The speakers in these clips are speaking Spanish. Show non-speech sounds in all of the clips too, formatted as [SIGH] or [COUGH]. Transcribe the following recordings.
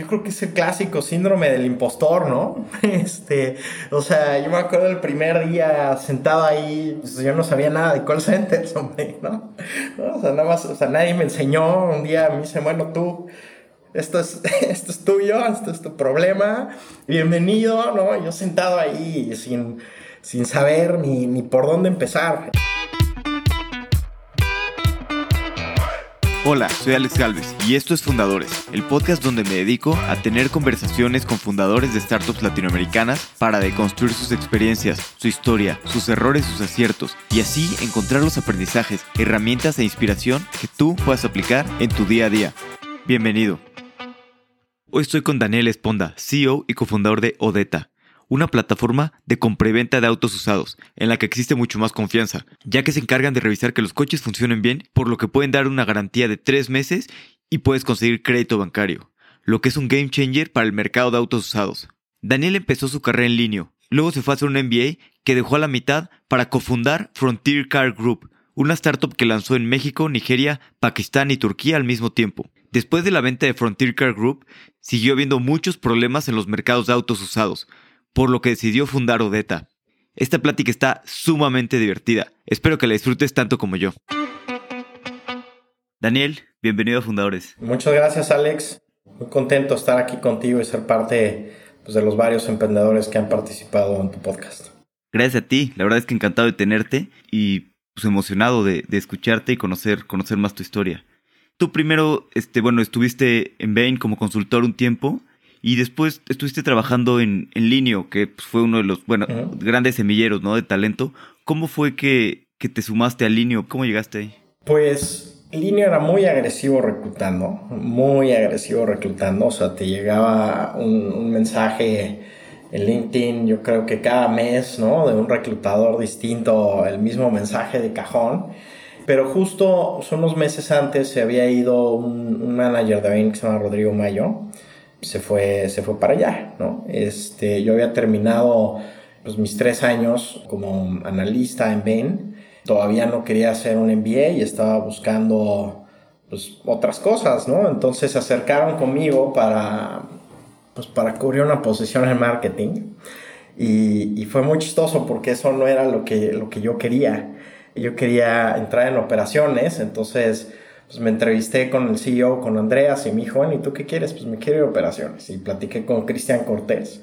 yo creo que es el clásico síndrome del impostor, ¿no? [LAUGHS] Este, o sea, yo me acuerdo el primer día sentado ahí, pues, yo no sabía nada de call centers, [LAUGHS] hombre, ¿no? O sea, nada más, o sea, nadie me enseñó, un día me dice, bueno, tú, esto es, [LAUGHS] esto es tuyo, esto es tu problema, bienvenido, ¿no? Yo sentado ahí sin, sin saber ni, ni por dónde empezar. Hola, soy Alex Galvez y esto es Fundadores, el podcast donde me dedico a tener conversaciones con fundadores de startups latinoamericanas para deconstruir sus experiencias, su historia, sus errores, sus aciertos y así encontrar los aprendizajes, herramientas e inspiración que tú puedas aplicar en tu día a día. Bienvenido. Hoy estoy con Daniel Esponda, CEO y cofundador de Odeta una plataforma de compraventa de autos usados, en la que existe mucho más confianza, ya que se encargan de revisar que los coches funcionen bien, por lo que pueden dar una garantía de tres meses y puedes conseguir crédito bancario, lo que es un game changer para el mercado de autos usados. Daniel empezó su carrera en línea, luego se fue a hacer un MBA que dejó a la mitad para cofundar Frontier Car Group, una startup que lanzó en México, Nigeria, Pakistán y Turquía al mismo tiempo. Después de la venta de Frontier Car Group, siguió habiendo muchos problemas en los mercados de autos usados, por lo que decidió fundar Odeta. Esta plática está sumamente divertida. Espero que la disfrutes tanto como yo. Daniel, bienvenido a Fundadores. Muchas gracias, Alex. Muy contento de estar aquí contigo y ser parte pues, de los varios emprendedores que han participado en tu podcast. Gracias a ti. La verdad es que encantado de tenerte y pues, emocionado de, escucharte y conocer, conocer más tu historia. Tú primero, este, bueno, estuviste en Bain como consultor un tiempo y después estuviste trabajando en, en Linio, que pues, fue uno de los, bueno, grandes semilleros, ¿no? De talento. ¿Cómo fue que, te sumaste a Linio? ¿Cómo llegaste ahí? Pues Linio era muy agresivo reclutando, muy agresivo reclutando. O sea, te llegaba un, un mensaje en LinkedIn, yo creo que cada mes, ¿no? De un reclutador distinto, el mismo mensaje de cajón. Pero justo unos meses antes se había ido un, un manager de Bain que se llama Rodrigo Mayo se fue, se fue para allá, ¿no? Este, yo había terminado pues, mis tres años como analista en Bain. Todavía no quería hacer un MBA y estaba buscando pues, otras cosas, ¿no? Entonces se acercaron conmigo para, pues, para cubrir una posición en marketing. Y, y, fue muy chistoso porque eso no era lo que, lo que yo quería. Yo quería entrar en operaciones, entonces pues me entrevisté con el CEO, con Andreas, y me dijo, bueno, ¿y tú qué quieres? Pues me quiero ir a operaciones. Y platiqué con Cristian Cortés,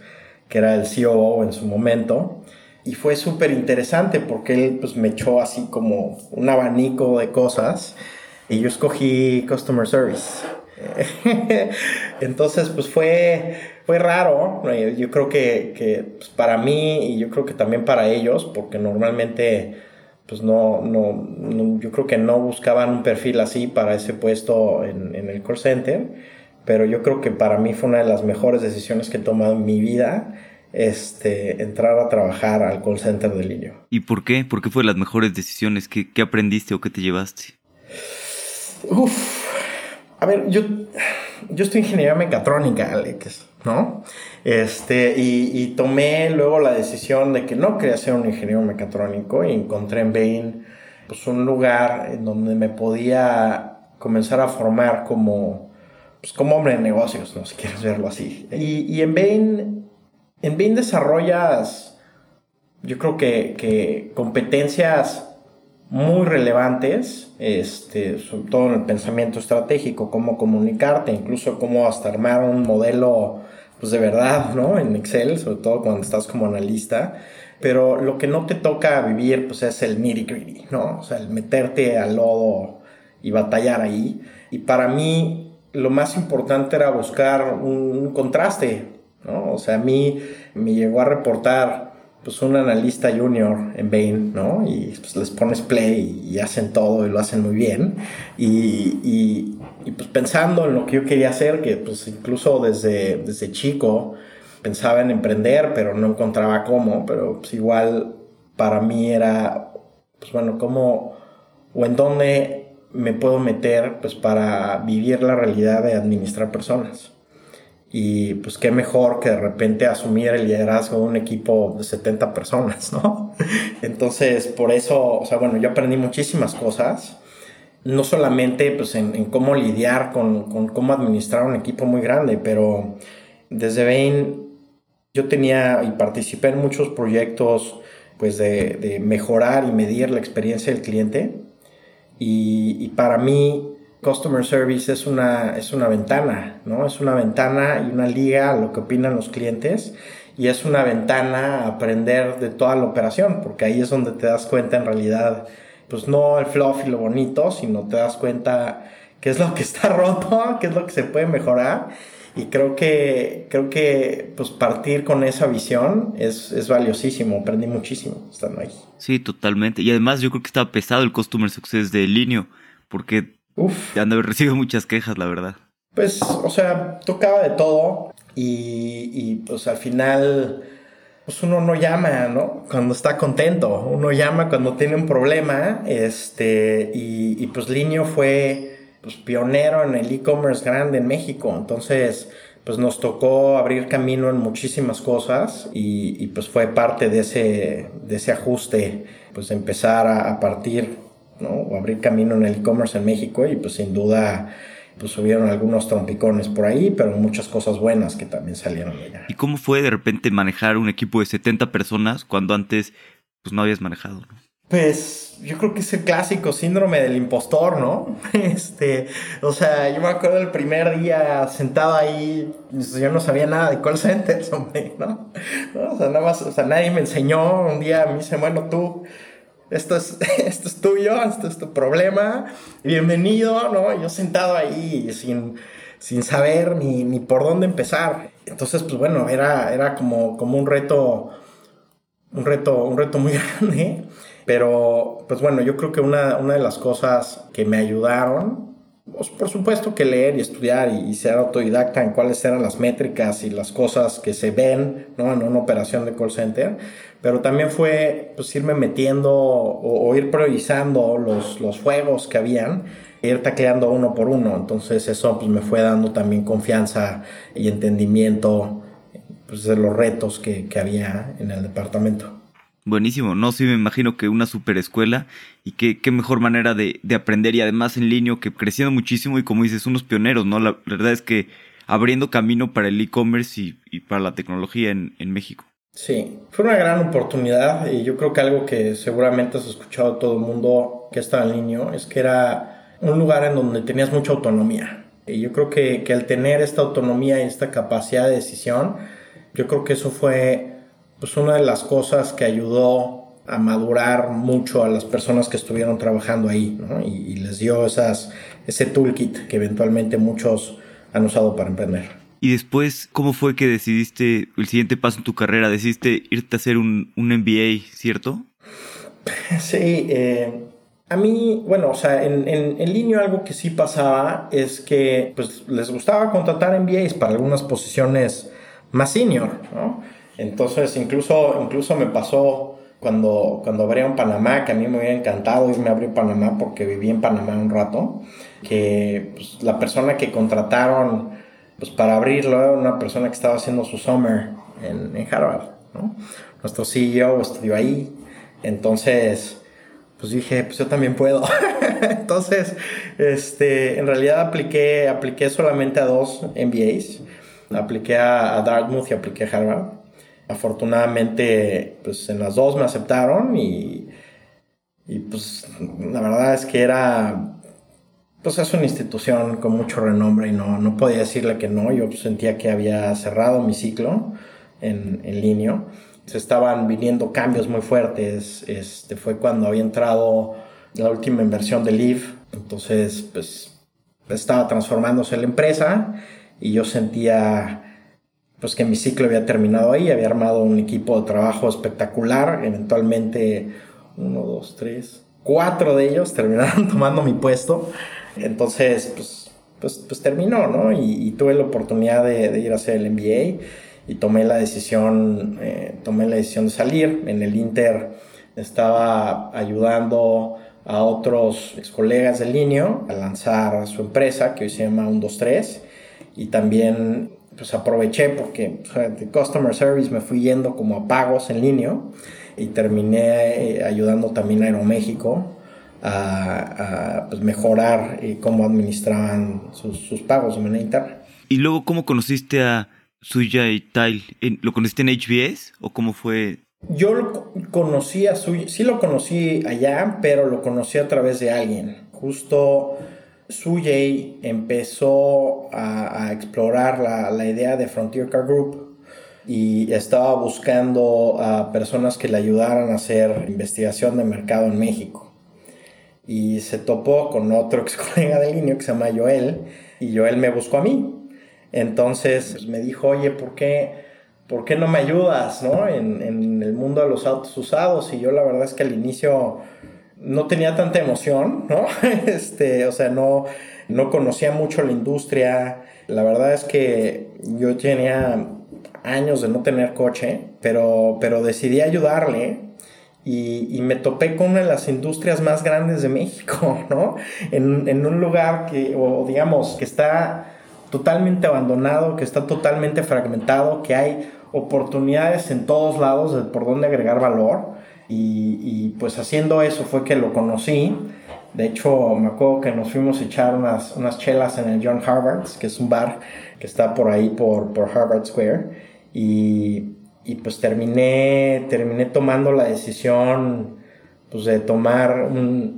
que era el CEO en su momento. Y fue súper interesante porque él pues, me echó así como un abanico de cosas y yo escogí Customer Service. [LAUGHS] Entonces, pues fue, fue raro. Yo creo que, que pues, para mí y yo creo que también para ellos, porque normalmente pues no, no, yo creo que no buscaban un perfil así para ese puesto en, el call center, pero yo creo que para mí fue una de las mejores decisiones que he tomado en mi vida, este, entrar a trabajar al call center de línea. ¿Y por qué? ¿Por qué fue las mejores decisiones? ¿Qué, qué aprendiste o qué te llevaste? Uf, a ver, yo, yo estoy ingeniería mecatrónica, Alex. ¿No? Este, y, tomé luego la decisión de que no quería ser un ingeniero mecatrónico y encontré en Bain pues, un lugar en donde me podía comenzar a formar como, pues, como hombre de negocios, ¿no? si quieres verlo así. Y, en Bain, en Bain desarrollas, yo creo que, que competencias muy relevantes, este, sobre todo en el pensamiento estratégico, cómo comunicarte, incluso cómo hasta armar un modelo pues de verdad, ¿no? En Excel, sobre todo cuando estás como analista. Pero lo que no te toca vivir, pues es el nitty gritty, ¿no? O sea, el meterte al lodo y batallar ahí. Y para mí, lo más importante era buscar un, contraste, ¿no? O sea, a mí me llegó a reportar pues un analista junior en Bain, ¿no? Y pues les pones play y hacen todo y lo hacen muy bien. Y, y, pues pensando en lo que yo quería hacer, que pues incluso desde, desde chico pensaba en emprender, pero no encontraba cómo, pero pues igual para mí era, pues bueno, cómo o en dónde me puedo meter pues para vivir la realidad de administrar personas. Y pues qué mejor que de repente asumir el liderazgo de un equipo de 70 personas, ¿no? [LAUGHS] Entonces, por eso, o sea, bueno, yo aprendí muchísimas cosas no solamente pues, en, cómo lidiar con, con, cómo administrar un equipo muy grande, pero desde Bain yo tenía y participé en muchos proyectos pues de, de mejorar y medir la experiencia del cliente y, y, para mí Customer Service es una, es una ventana, ¿no? Es una ventana y una liga a lo que opinan los clientes y es una ventana a aprender de toda la operación, porque ahí es donde te das cuenta en realidad, pues no el fluff y lo bonito, sino te das cuenta qué es lo que está [LAUGHS] roto, qué es lo que se puede mejorar. Y creo que, creo que pues partir con esa visión es, es valiosísimo, aprendí muchísimo estando ahí. Sí, totalmente. Y además yo creo que estaba pesado el Customer Success de Linio, porque Uf. han de haber recibido muchas quejas, la verdad. Pues, o sea, tocaba de todo. Y, pues al final, pues uno no llama, ¿no? Cuando está contento, uno llama cuando tiene un problema, este, y, pues Linio fue pues, pionero en el e-commerce grande en México, entonces pues nos tocó abrir camino en muchísimas cosas y, pues fue parte de ese, de ese ajuste, pues empezar a, a partir, ¿no? O abrir camino en el e-commerce en México y pues sin duda pues hubieron algunos trompicones por ahí, pero muchas cosas buenas que también salieron de allá. ¿Y cómo fue de repente manejar un equipo de 70 personas cuando antes pues no habías manejado? Pues yo creo que es el clásico síndrome del impostor, ¿no? [LAUGHS] Este, o sea, yo me acuerdo el primer día sentado ahí, yo no sabía nada de call centers, [LAUGHS] hombre, ¿no? O sea, nada más, o sea, nadie me enseñó, un día me dice, bueno, tú esto es, [LAUGHS] esto es tuyo, esto es tu problema, bienvenido, ¿no? Yo sentado ahí sin, sin saber ni, ni, por dónde empezar. Entonces, pues bueno, era, era como, como un reto, un reto, un reto muy [LAUGHS] grande. Pero, pues bueno, yo creo que una, una de las cosas que me ayudaron, pues por supuesto que leer y estudiar y, ser autodidacta en cuáles eran las métricas y las cosas que se ven ¿no? en una operación de call center, pero también fue pues irme metiendo o, ir priorizando los, los juegos que habían e ir tacleando uno por uno. Entonces eso pues me fue dando también confianza y entendimiento pues, de los retos que, que había en el departamento. Buenísimo, no, sí me imagino que una super escuela y qué, qué mejor manera de, de, aprender y además en línea que creciendo muchísimo y como dices, unos pioneros, ¿no? La, verdad es que abriendo camino para el e-commerce y, y, para la tecnología en, en México. Sí, fue una gran oportunidad y yo creo que algo que seguramente has escuchado todo el mundo que está en línea es que era un lugar en donde tenías mucha autonomía. Y yo creo que, que al tener esta autonomía y esta capacidad de decisión, yo creo que eso fue pues una de las cosas que ayudó a madurar mucho a las personas que estuvieron trabajando ahí ¿no? y, y les dio esas, ese toolkit que eventualmente muchos han usado para emprender. Y después, ¿cómo fue que decidiste el siguiente paso en tu carrera? Decidiste irte a hacer un, un MBA, ¿cierto? [LAUGHS] Sí, eh, a mí, bueno, o sea, en, en, en, línea algo que sí pasaba es que pues, les gustaba contratar MBAs para algunas posiciones más senior, ¿no? Entonces, incluso, incluso me pasó cuando, cuando abrí en Panamá, que a mí me hubiera encantado irme a abrir Panamá porque viví en Panamá un rato, que pues, la persona que contrataron pues para abrirlo, una persona que estaba haciendo su summer en, en Harvard, ¿no? Nuestro CEO estudió ahí, entonces, pues dije, pues yo también puedo. [LAUGHS] entonces, este, en realidad apliqué, apliqué solamente a dos MBAs. Apliqué a, a Dartmouth y apliqué a Harvard. Afortunadamente, pues en las dos me aceptaron y, y pues la verdad es que era pues es una institución con mucho renombre y no, no podía decirle que no. Yo sentía que había cerrado mi ciclo en, en línea. Se estaban viniendo cambios muy fuertes. Este fue cuando había entrado la última inversión de Live. Entonces, pues estaba transformándose la empresa y yo sentía pues que mi ciclo había terminado ahí, había armado un equipo de trabajo espectacular, eventualmente uno, dos, tres, cuatro de ellos [LAUGHS] terminaron tomando mi puesto entonces, pues, pues, pues terminó, ¿no? Y, tuve la oportunidad de, ir a hacer el MBA y tomé la decisión, eh, tomé la decisión de salir. En el Inter estaba ayudando a otros ex colegas del línea a lanzar su empresa que hoy se llama 123 y también pues aproveché porque de customer service me fui yendo como a pagos en línea y terminé eh, ayudando también a Aeroméxico a, pues, mejorar y cómo administraban sus, sus, pagos de manera interna. ¿Y luego cómo conociste a Suya y Tile? ¿Lo conociste en HBS o cómo fue? Yo lo conocí a Suya, sí lo conocí allá, pero lo conocí a través de alguien. Justo Sujay empezó a, explorar la, la, idea de Frontier Car Group y estaba buscando a personas que le ayudaran a hacer investigación de mercado en México. Y se topó con otro [LAUGHS] ex colega de línea que se llama Joel y Joel me buscó a mí. Entonces me dijo, oye, ¿por qué, ¿por qué no me ayudas ¿no? En, en el mundo de los autos usados? Y yo la verdad es que al inicio no tenía tanta emoción, ¿no? [LAUGHS] Este, o sea, no, no conocía mucho la industria. La verdad es que yo tenía años de no tener coche, pero, pero decidí ayudarle y, me topé con una de las industrias más grandes de México, [LAUGHS] ¿no? En, en un lugar que, o digamos, que está totalmente abandonado, que está totalmente fragmentado, que hay oportunidades en todos lados de por dónde agregar valor y, pues haciendo eso fue que lo conocí. De hecho, me acuerdo que nos fuimos a echar unas, unas chelas en el John Harvard, que es un bar que está por ahí por, por Harvard Square. Y, y, pues terminé, terminé tomando la decisión pues, de tomar una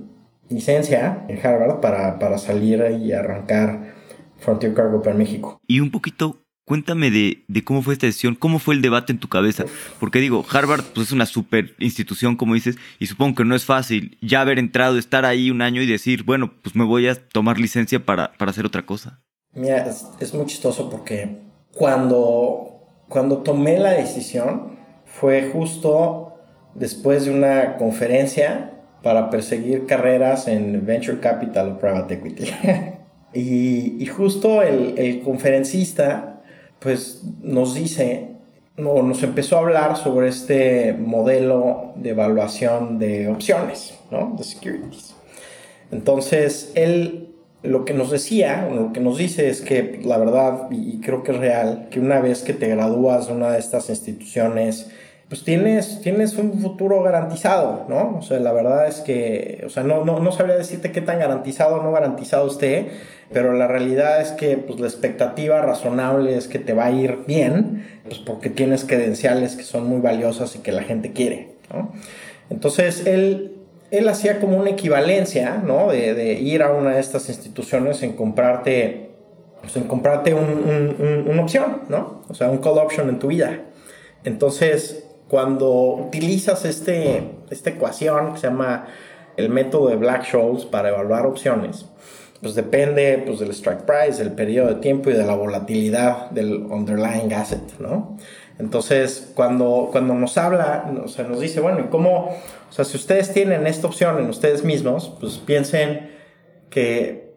licencia en Harvard para, para salir y arrancar Frontier Cargo para México. Y un poquito Cuéntame de, cómo fue esta decisión, cómo fue el debate en tu cabeza. Porque digo, Harvard pues, es una super institución, como dices, y supongo que no es fácil ya haber entrado, estar ahí un año y decir, bueno, pues me voy a tomar licencia para, hacer otra cosa. Mira, es, muy chistoso porque cuando, cuando tomé la decisión fue justo después de una conferencia para perseguir carreras en Venture Capital o Private Equity. [LAUGHS] y, justo el, el conferencista pues nos dice, o nos empezó a hablar sobre este modelo de evaluación de opciones, ¿no? De securities. Entonces, él lo que nos decía, lo que nos dice es que la verdad, y creo que es real, que una vez que te gradúas de una de estas instituciones, pues tienes, tienes un futuro garantizado, ¿no? O sea, la verdad es que, o sea, no, no, no sabría decirte qué tan garantizado o no garantizado esté, pero la realidad es que pues, la expectativa razonable es que te va a ir bien, pues porque tienes credenciales que son muy valiosas y que la gente quiere, ¿no? Entonces, él, él hacía como una equivalencia, ¿no? De, ir a una de estas instituciones en comprarte, pues, en comprarte un, una opción, ¿no? O sea, un call option en tu vida. Entonces, cuando utilizas este, esta ecuación que se llama el método de Black-Scholes para evaluar opciones, pues depende pues, del strike price, del periodo de tiempo y de la volatilidad del underlying asset, ¿no? Entonces, cuando, cuando nos habla, o sea, nos dice, bueno, ¿y cómo? O sea, si ustedes tienen esta opción en ustedes mismos, pues piensen que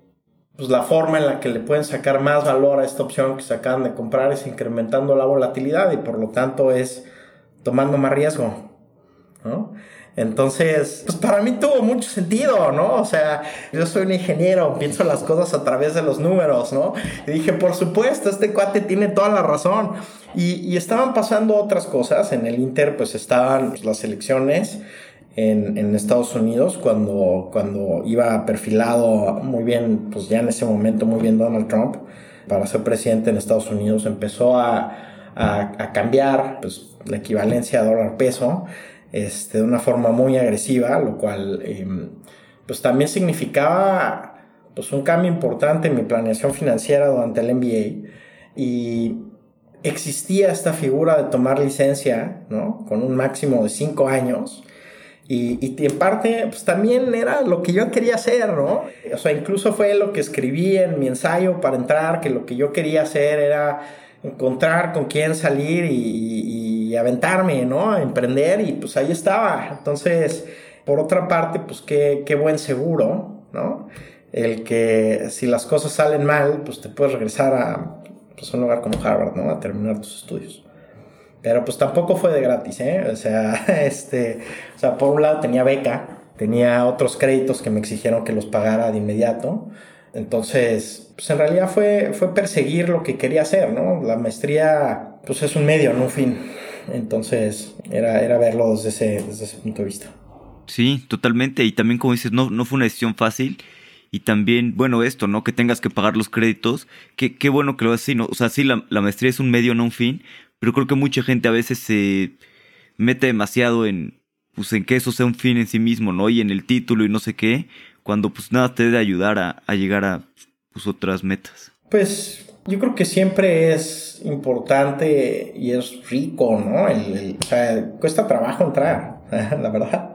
pues, la forma en la que le pueden sacar más valor a esta opción que se acaban de comprar es incrementando la volatilidad y por lo tanto es tomando más riesgo, ¿no? Entonces, pues para mí tuvo mucho sentido, ¿no? O sea, yo soy un ingeniero, pienso las cosas a través de los números, ¿no? Y dije, por supuesto, este cuate tiene toda la razón. Y, estaban pasando otras cosas. En el Inter, pues estaban las elecciones en, en, Estados Unidos, cuando, cuando iba perfilado muy bien, pues ya en ese momento muy bien Donald Trump para ser presidente en Estados Unidos, empezó a, a, cambiar, pues la equivalencia dólar-peso, este, de una forma muy agresiva, lo cual em, pues también significaba pues un cambio importante en mi planeación financiera durante el MBA y existía esta figura de tomar licencia, ¿no? Con un máximo de cinco años. Y, y, en parte, pues también era lo que yo quería hacer, ¿no? O sea, incluso fue lo que escribí en mi ensayo para entrar, que lo que yo quería hacer era encontrar con quién salir y, aventarme, ¿no? Emprender y pues ahí estaba. Entonces, por otra parte, pues qué, qué buen seguro, ¿no? El que si las cosas salen mal, pues te puedes regresar a pues, un lugar como Harvard, ¿no? A terminar tus estudios. Pero pues tampoco fue de gratis, ¿eh? O sea, [LAUGHS] este, o sea, por un lado tenía beca, tenía otros créditos que me exigieron que los pagara de inmediato. Entonces, pues en realidad fue, fue perseguir lo que quería hacer, ¿no? La maestría, pues es un medio, no un fin. Entonces, era, era verlo desde ese, desde ese punto de vista. Sí, totalmente. Y también, como dices, no, no fue una decisión fácil. Y también, bueno, esto, ¿no? Que tengas que pagar los créditos. Qué, qué bueno que lo haces así, ¿no? O sea, sí, la, la maestría es un medio, no un fin. Pero creo que mucha gente a veces se mete demasiado en, pues, en que eso sea un fin en sí mismo, ¿no? Y en el título y no sé qué. Cuando, pues, nada te debe ayudar a, a llegar a, pues, otras metas. Pues yo creo que siempre es importante y es rico, ¿no? O sea, cuesta trabajo entrar, [LAUGHS] la verdad.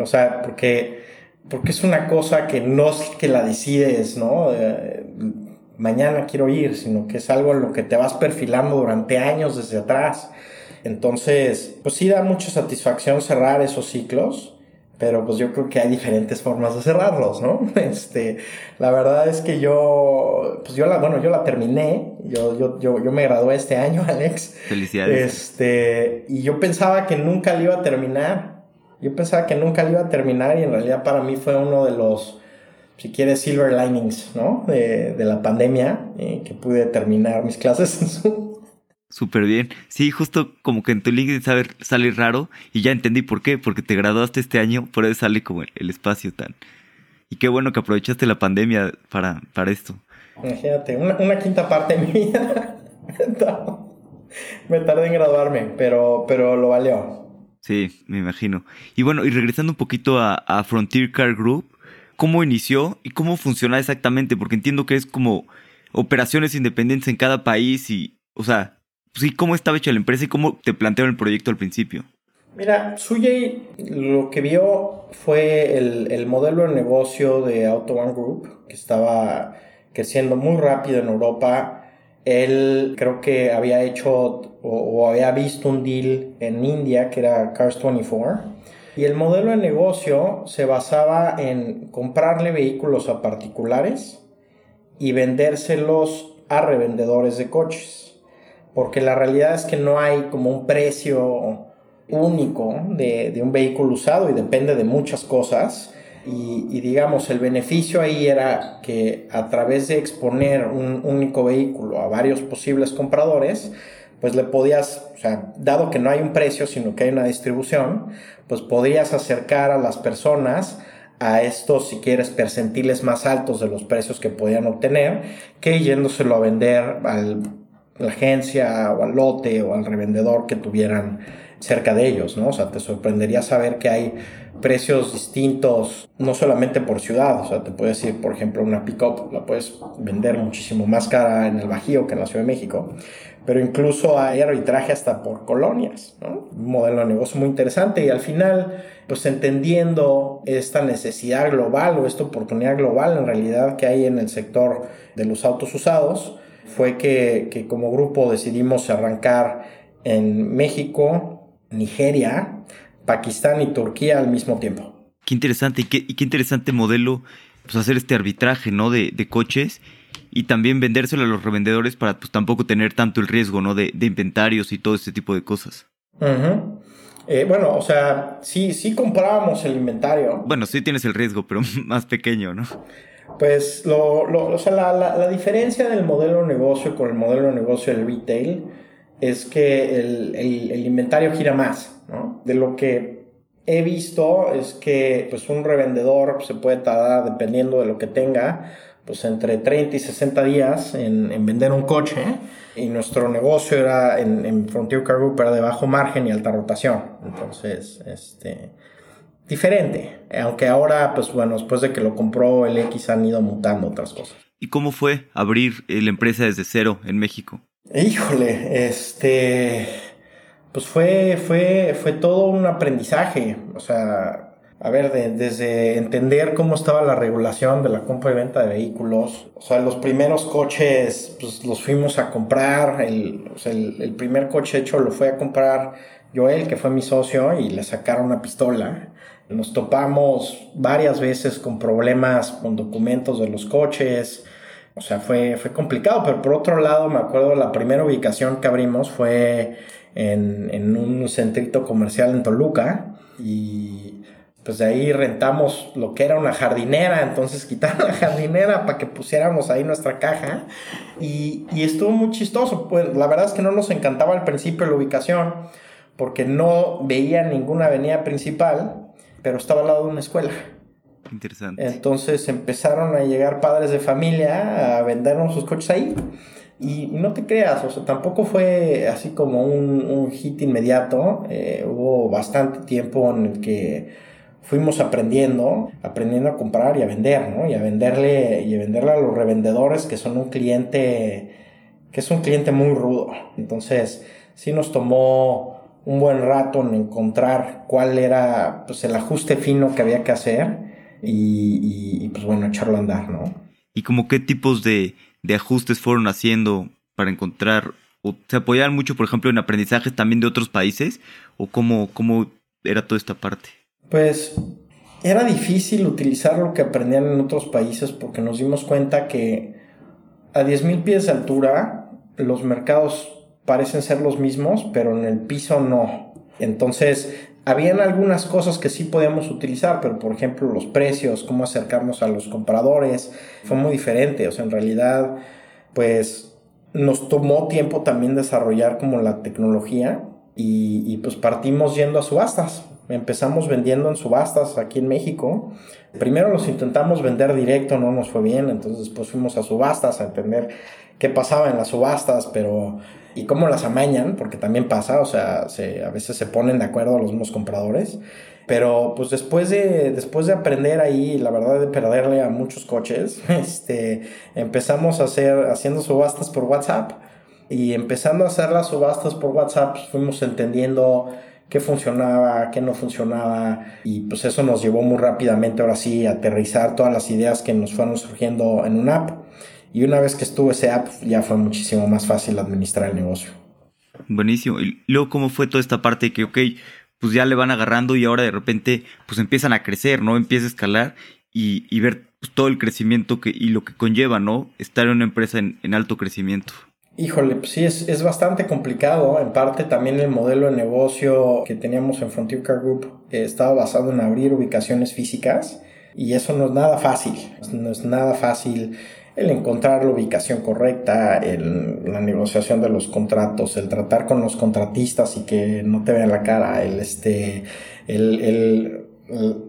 O sea, porque, porque es una cosa que no es que la decides, ¿no? Eh, mañana quiero ir, sino que es algo en lo que te vas perfilando durante años desde atrás. Entonces, pues sí da mucha satisfacción cerrar esos ciclos pero pues yo creo que hay diferentes formas de cerrarlos, ¿no? [LAUGHS] Este, la verdad es que yo, pues yo la, bueno, yo la terminé, yo, yo, yo, yo me gradué este año, [LAUGHS] Alex. Felicidades. Este, y yo pensaba que nunca le iba a terminar, yo pensaba que nunca le iba a terminar y en realidad para mí fue uno de los, si quieres, silver linings, ¿no? De, de la pandemia, eh, que pude terminar mis clases en su Súper bien. Sí, justo como que en tu LinkedIn sale, sale, raro y ya entendí por qué, porque te graduaste este año, por eso sale como el, espacio tan... Y qué bueno que aprovechaste la pandemia para, para esto. Imagínate, una, una quinta parte de mi vida. me tardé en graduarme, pero, pero lo valió. Sí, me imagino. Y bueno, y regresando un poquito a, a Frontier Car Group, ¿cómo inició y cómo funciona exactamente? Porque entiendo que es como operaciones independientes en cada país y, o sea, sí, cómo estaba hecha la empresa y cómo te plantearon el proyecto al principio. Mira, Suyei lo que vio fue el, modelo de negocio de Auto One Group, que estaba creciendo muy rápido en Europa. Él creo que había hecho o, o había visto un deal en India que era Cars 24. Y el modelo de negocio se basaba en comprarle vehículos a particulares y vendérselos a revendedores de coches porque la realidad es que no hay como un precio único de, un vehículo usado y depende de muchas cosas. Y, digamos, el beneficio ahí era que a través de exponer un único vehículo a varios posibles compradores, pues le podías, o sea, dado que no hay un precio, sino que hay una distribución, pues podrías acercar a las personas a estos, si quieres, percentiles más altos de los precios que podían obtener, que yéndoselo a vender al la agencia o al lote o al revendedor que tuvieran cerca de ellos, ¿no? O sea, te sorprendería saber que hay precios distintos, no solamente por ciudad, o sea, te puedes decir, por ejemplo, una pickup la puedes vender muchísimo más cara en el Bajío que en la Ciudad de México, pero incluso hay arbitraje hasta por colonias, ¿no? Un modelo de negocio muy interesante y al final, pues entendiendo esta necesidad global o esta oportunidad global en realidad que hay en el sector de los autos usados, fue que, como grupo decidimos arrancar en México, Nigeria, Pakistán y Turquía al mismo tiempo. Qué interesante y qué, qué interesante modelo pues, hacer este arbitraje ¿no? de, coches y también vendérselo a los revendedores para pues tampoco tener tanto el riesgo ¿no? de, inventarios y todo este tipo de cosas. Eh, bueno, o sea, sí, sí comprábamos el inventario. Bueno, sí tienes el riesgo, pero [LAUGHS] más pequeño, ¿no? Pues lo, lo, o sea, la, la, diferencia del modelo de negocio con el modelo de negocio del retail es que el, el, el, inventario gira más, ¿no? De lo que he visto es que pues un revendedor se puede tardar, dependiendo de lo que tenga, pues entre 30 y 60 días en, en vender un coche. Y nuestro negocio era en, en Frontier Car Group era de bajo margen y alta rotación. Entonces, este diferente. Aunque ahora, pues bueno, después de que lo compró el X han ido mutando otras cosas. ¿Y cómo fue abrir la empresa desde cero en México? Híjole, este, pues fue, fue, fue todo un aprendizaje. O sea, a ver, desde entender cómo estaba la regulación de la compra y venta de vehículos. O sea, los primeros coches, pues los fuimos a comprar. El, o sea, el, el primer coche hecho lo fue a comprar Joel, que fue mi socio, y le sacaron una pistola. Nos topamos varias veces con problemas con documentos de los coches. O sea, fue, fue complicado, pero por otro lado, me acuerdo la primera ubicación que abrimos fue en, en un centrito comercial en Toluca y pues de ahí rentamos lo que era una jardinera, entonces quitaron [LAUGHS] la jardinera para que pusiéramos ahí nuestra caja y, y estuvo muy chistoso, pues la verdad es que no nos encantaba al principio la ubicación porque no veía ninguna avenida principal pero estaba al lado de una escuela. Interesante. Entonces empezaron a llegar padres de familia a vendernos sus coches ahí. Y, no te creas, o sea, tampoco fue así como un, hit inmediato. Eh, hubo bastante tiempo en el que fuimos aprendiendo, aprendiendo a comprar y a vender, ¿no? Y a venderle, y a venderle a los revendedores que son un cliente, que es un cliente muy rudo. Entonces, sí nos tomó un buen rato en encontrar cuál era pues, el ajuste fino que había que hacer y, pues bueno, echarlo a andar, ¿no? ¿Y como qué tipos de, ajustes fueron haciendo para encontrar, o se apoyaban mucho, por ejemplo, en aprendizajes también de otros países, o cómo, cómo era toda esta parte? Pues era difícil utilizar lo que aprendían en otros países porque nos dimos cuenta que a 10.000 pies de altura los mercados parecen ser los mismos, pero en el piso no. Entonces, habían algunas cosas que sí podíamos utilizar, pero por ejemplo los precios, cómo acercarnos a los compradores, fue muy diferente. O sea, en realidad, pues nos tomó tiempo también desarrollar como la tecnología y, y pues partimos yendo a subastas empezamos vendiendo en subastas aquí en México. Primero los intentamos vender directo, no nos fue bien, entonces después fuimos a subastas a entender qué pasaba en las subastas, pero y cómo las amañan, porque también pasa, o sea, a veces se ponen de acuerdo los mismos compradores. Pero pues después de, después de aprender ahí, la verdad de perderle a muchos coches, [LAUGHS] este, empezamos a hacer, haciendo subastas por WhatsApp. Y empezando a hacer las subastas por WhatsApp, fuimos entendiendo qué funcionaba, qué no funcionaba y pues eso nos llevó muy rápidamente ahora sí a aterrizar todas las ideas que nos fueron surgiendo en una app y una vez que estuvo ese app ya fue muchísimo más fácil administrar el negocio. Buenísimo. Y luego cómo fue toda esta parte que, ok, pues ya le van agarrando y ahora de repente pues empiezan a crecer, ¿no? Empieza a escalar y, y ver pues, todo el crecimiento que, y lo que conlleva, ¿no? Estar en una empresa en alto crecimiento. Híjole, pues sí, es, es, bastante complicado. En parte también el modelo de negocio que teníamos en Frontier Car Group eh, estaba basado en abrir ubicaciones físicas y eso no es nada fácil. No es nada fácil el encontrar la ubicación correcta, el, la negociación de los contratos, el tratar con los contratistas y que no te vean la cara, el, este, el, el,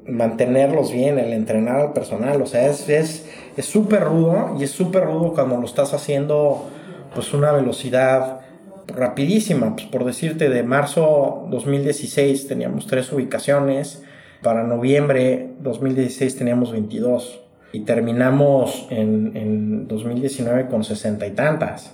mantenerlos bien, el entrenar al personal. O sea, es súper es, rudo y es súper rudo cuando lo estás haciendo pues una velocidad rapidísima, pues por decirte, de marzo 2016 teníamos tres ubicaciones, para noviembre 2016 teníamos 22 y terminamos en, en 2019 con sesenta y tantas,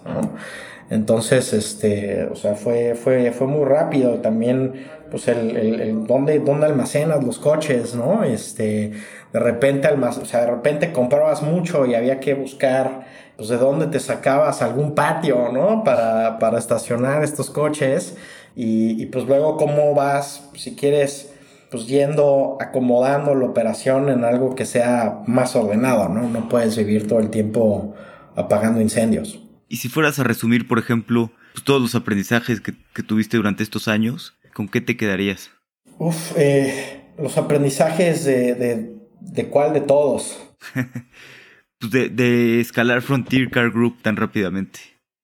Entonces, este, o sea, fue, fue, fue muy rápido también, pues el, el, el dónde, dónde almacenas los coches, ¿no? Este, de repente, o sea, de repente comprabas mucho y había que buscar pues de dónde te sacabas algún patio, ¿no? Para, para estacionar estos coches y, y, pues luego cómo vas, si quieres, pues yendo, acomodando la operación en algo que sea más ordenado, ¿no? No puedes vivir todo el tiempo apagando incendios. Y si fueras a resumir, por ejemplo, pues, todos los aprendizajes que, que, tuviste durante estos años, ¿con qué te quedarías? Uf, eh, los aprendizajes de, de, de cuál de todos. [LAUGHS] Pues, de, escalar Frontier Car Group tan rápidamente?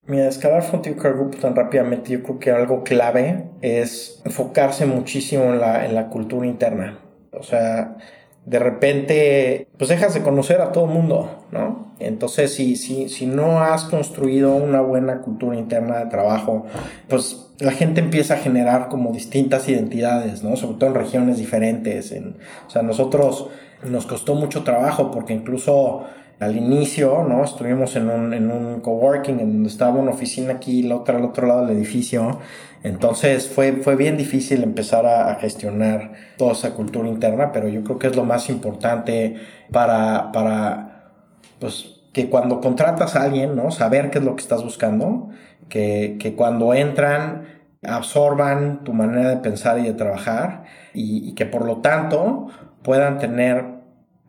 Mira, escalar Frontier Group tan rápidamente, yo creo que algo clave es enfocarse muchísimo en la, en la cultura interna. O sea, de repente, pues dejas de conocer a todo el mundo, ¿no? Entonces, si, si, si no has construido una buena cultura interna de trabajo, pues la gente empieza a generar como distintas identidades, ¿no? Sobre todo en regiones diferentes. En, o sea, nosotros nos costó mucho trabajo porque incluso al inicio, ¿no? Estuvimos en un, en un coworking en donde estaba una oficina aquí y la otra al otro lado del edificio. Entonces fue, fue bien difícil empezar a, gestionar toda esa cultura interna, pero yo creo que es lo más importante para, para pues, que cuando contratas a alguien, ¿no? Saber qué es lo que estás buscando, que, que cuando entran absorban tu manera de pensar y de trabajar y, y que por lo tanto puedan tener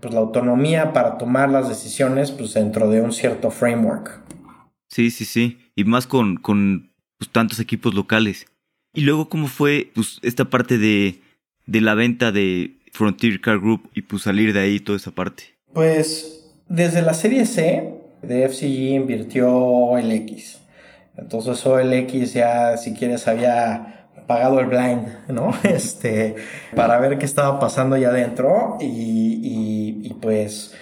pues, la autonomía para tomar las decisiones pues, dentro de un cierto framework. Sí, sí, sí. Y más con, con pues, tantos equipos locales. Y luego, ¿cómo fue pues, esta parte de, de la venta de Frontier Car Group y pues salir de ahí toda esa parte? Pues desde la serie C de FCG invirtió OLX. Entonces OLX ya, si quieres, había pagado el blind, ¿no? [LAUGHS] Este, para ver qué estaba pasando allá adentro y, y, pues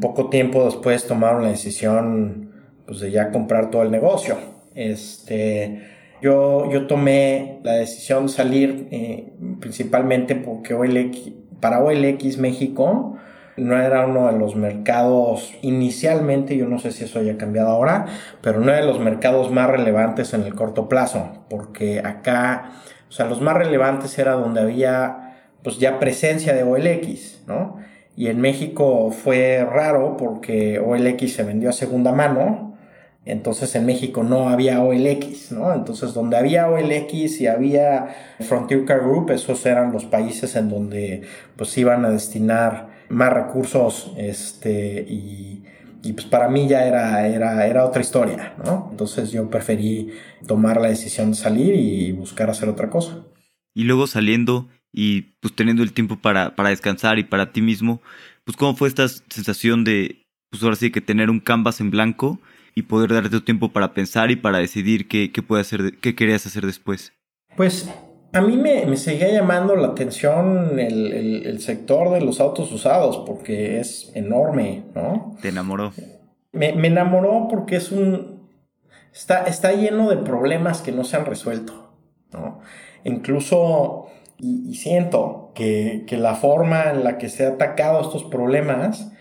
poco tiempo después tomaron la decisión pues de ya comprar todo el negocio. Este, yo, yo tomé la decisión de salir eh, principalmente porque OLX, para OLX México no era uno de los mercados inicialmente, yo no sé si eso haya cambiado ahora, pero no era de los mercados más relevantes en el corto plazo, porque acá, sea, los más relevantes era donde había pues ya presencia de OLX, ¿no? Y en México fue raro porque OLX se vendió a segunda mano, entonces en México no había OLX, ¿no? Entonces donde había OLX y había Frontier Car Group, esos eran los países en donde pues iban a destinar más recursos, este, y, y pues para mí ya era, era, era otra historia, ¿no? Entonces yo preferí tomar la decisión de salir y buscar hacer otra cosa. Y luego saliendo y pues teniendo el tiempo para, para descansar y para ti mismo, pues cómo fue esta sensación de, pues ahora sí que tener un canvas en blanco y poder darte tiempo para pensar y para decidir qué, qué, puede hacer, qué querías hacer después? Pues a mí me, seguía llamando la atención el, sector de los autos usados porque es enorme, ¿no? ¿Te enamoró? Me, enamoró porque es un... Está, está lleno de problemas que no se han resuelto, ¿no? Incluso, y, siento que, que, la forma en la que se ha atacado estos problemas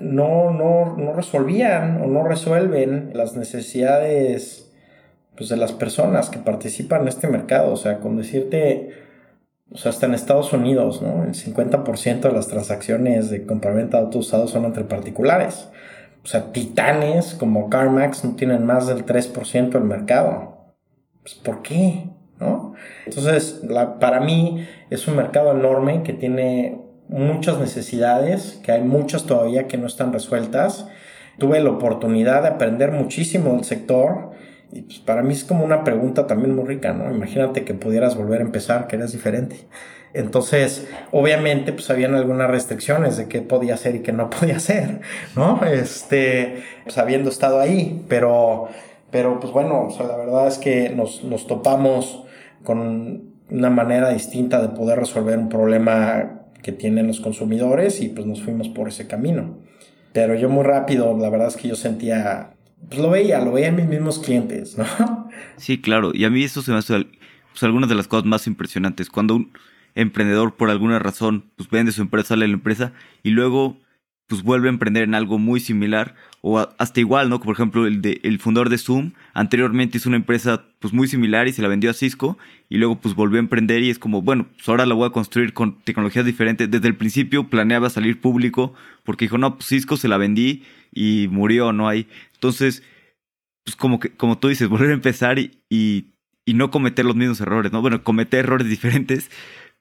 no, no, no resolvían o no resuelven las necesidades pues, de las personas que participan en este mercado. O sea, con decirte, o sea, hasta en Estados Unidos, ¿no? El 50% de las transacciones de compraventa de autos usados son entre particulares. O sea, titanes como CarMax no tienen más del 3% del mercado. Pues, ¿Por qué? ¿No? Entonces, para mí es un mercado enorme que tiene muchas necesidades, que hay muchas todavía que no están resueltas. Tuve la oportunidad de aprender muchísimo del sector y pues para mí es como una pregunta también muy rica, ¿no? Imagínate que pudieras volver a empezar, que eras diferente. Entonces, obviamente, pues habían algunas restricciones de qué podía hacer y qué no [LAUGHS] podía hacer, ¿no? Este, pues habiendo estado ahí, pero, pero pues bueno, la verdad es que nos, nos topamos con una manera distinta de poder resolver un problema que tienen los consumidores y pues nos fuimos por ese camino. Pero yo muy rápido, la verdad es que yo sentía pues lo veía, lo veía en mis mismos clientes, ¿no? Sí, claro. Y a mí eso se me hace pues, algunas de las cosas más impresionantes. Cuando un emprendedor por alguna razón pues vende su empresa, sale de la empresa y luego pues vuelve a emprender en algo muy similar o hasta igual, ¿no? Por ejemplo, el, de, el fundador de Zoom anteriormente hizo una empresa pues muy similar y se la vendió a Cisco y luego pues volvió a emprender y es como, bueno, pues ahora la voy a construir con tecnologías diferentes. Desde el principio planeaba salir público porque dijo, no, pues Cisco se la vendí y murió, ¿no? hay Entonces, pues como que, como tú dices, [LAUGHS] volver a empezar y, y, no cometer los mismos errores, ¿no? Bueno, cometer errores diferentes,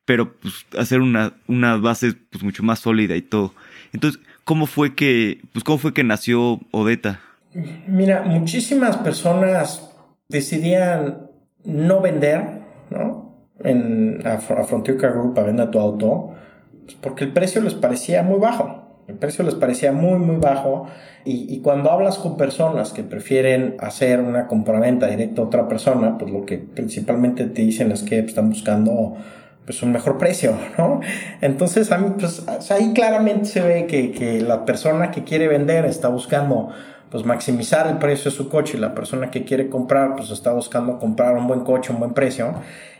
pero pues hacer una, una base pues mucho más sólida y todo. Entonces, ¿cómo fue que, pues, cómo fue que nació Odeta? Mira, muchísimas personas decidían no vender, ¿no? En, a, Frontier Car Group a vender tu auto, pues, porque el precio les parecía muy bajo. El precio les parecía muy, muy bajo. Y, y, cuando hablas con personas que prefieren hacer una compraventa directa a otra persona, pues lo que principalmente te dicen es que están buscando pues un mejor precio, [LAUGHS] ¿no? Entonces, a mí, pues ahí claramente se ve que, que, la persona que quiere vender está buscando pues maximizar el precio de su coche y la persona que quiere comprar pues está buscando comprar un buen coche, un buen precio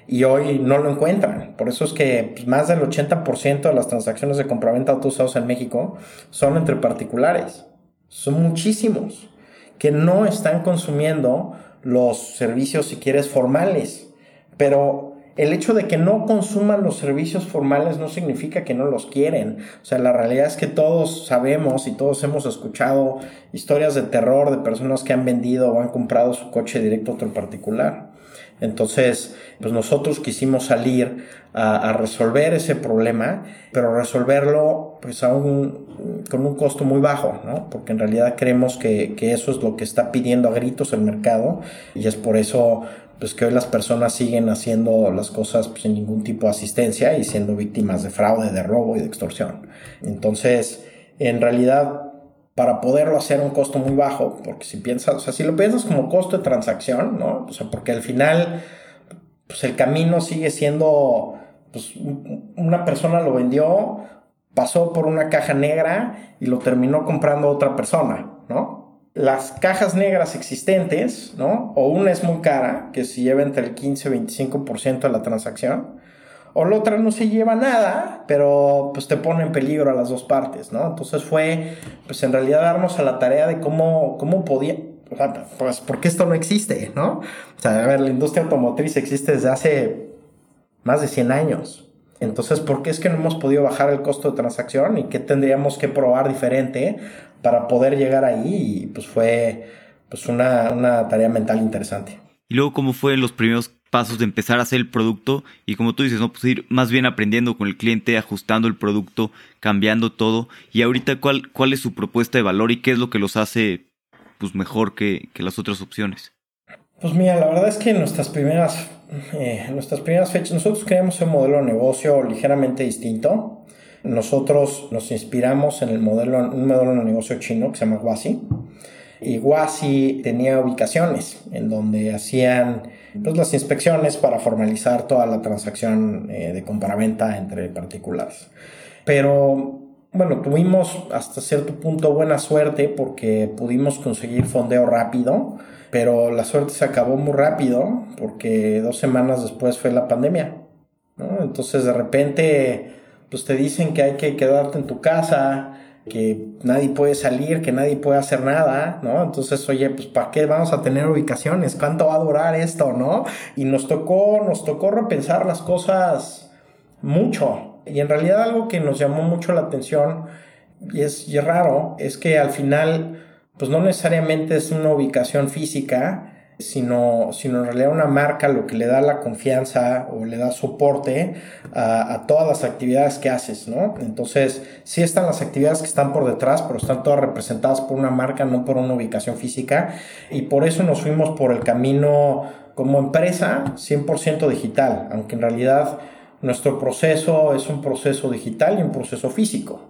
y hoy no lo encuentran. Por eso es que pues, más del 80% de las transacciones de compraventa de autos usados en México son entre particulares. Son muchísimos que no están consumiendo los servicios, si quieres, formales. Pero el hecho de que no consuman los servicios formales no significa que no los quieren. O sea, la realidad es que todos sabemos y todos hemos escuchado historias de terror de personas que han vendido o han comprado su coche directo a otro particular. Entonces, pues nosotros quisimos salir a, resolver ese problema, pero resolverlo pues aún con un costo muy bajo, ¿no? Porque en realidad creemos que, que eso es lo que está pidiendo a gritos el mercado y es por eso pues que hoy las personas siguen haciendo las cosas pues, sin ningún tipo de asistencia y siendo víctimas de fraude, de robo y de extorsión. Entonces, en realidad, para poderlo hacer a un costo muy bajo, porque si piensas, o sea, si lo piensas como costo de transacción, ¿no? O sea, porque al final pues el camino sigue siendo, pues una persona lo vendió, pasó por una caja negra y lo terminó comprando otra persona, ¿no? Las cajas negras existentes, ¿no? O una es muy cara, que se lleva entre el 15 y 25% de la transacción, o la otra no se lleva nada, pero pues te pone en peligro a las dos partes, ¿no? Entonces fue, pues en realidad darnos a la tarea de cómo, cómo podía, o sea, pues porque esto no existe, ¿no? O sea, a ver, la industria automotriz existe desde hace más de 100 años. Entonces, ¿por qué es que no hemos podido bajar el costo de transacción y qué tendríamos que probar diferente para poder llegar ahí? Y pues fue pues una, una tarea mental interesante. Y luego, ¿cómo fue los primeros pasos de empezar a hacer el producto? Y como tú dices, ¿no? Pues ir más bien aprendiendo con el cliente, ajustando el producto, cambiando todo. Y ahorita, ¿cuál, cuál es su propuesta de valor y qué es lo que los hace pues, mejor que, que las otras opciones? Pues mira, la verdad es que nuestras primeras, eh, nuestras primeras fechas, nosotros creamos un modelo de negocio ligeramente distinto. Nosotros nos inspiramos en el modelo, un modelo de negocio chino que se llama Wasi. Y Wasi tenía ubicaciones en donde hacían pues, las inspecciones para formalizar toda la transacción eh, de compraventa entre particulares. Pero bueno, tuvimos hasta cierto punto buena suerte porque pudimos conseguir fondeo rápido pero la suerte se acabó muy rápido porque dos semanas después fue la pandemia. Entonces de repente pues te dicen que hay que quedarte en tu casa, que nadie puede salir, que nadie puede hacer nada, ¿no? Entonces, oye, pues ¿para qué vamos a tener ubicaciones? ¿Cuánto va a durar esto, no? Y nos tocó, nos tocó repensar las cosas mucho. Y en realidad algo que nos llamó mucho la atención y es, y raro, es que al final pues no necesariamente es una ubicación física, sino, sino en realidad una marca lo que le da la confianza o le da soporte a, todas las actividades que haces, ¿no? Entonces, sí están las actividades que están por detrás, pero están todas representadas por una marca, no por una ubicación física, y por eso nos fuimos por el camino como empresa 100% digital, aunque en realidad nuestro proceso es un proceso digital y un proceso físico,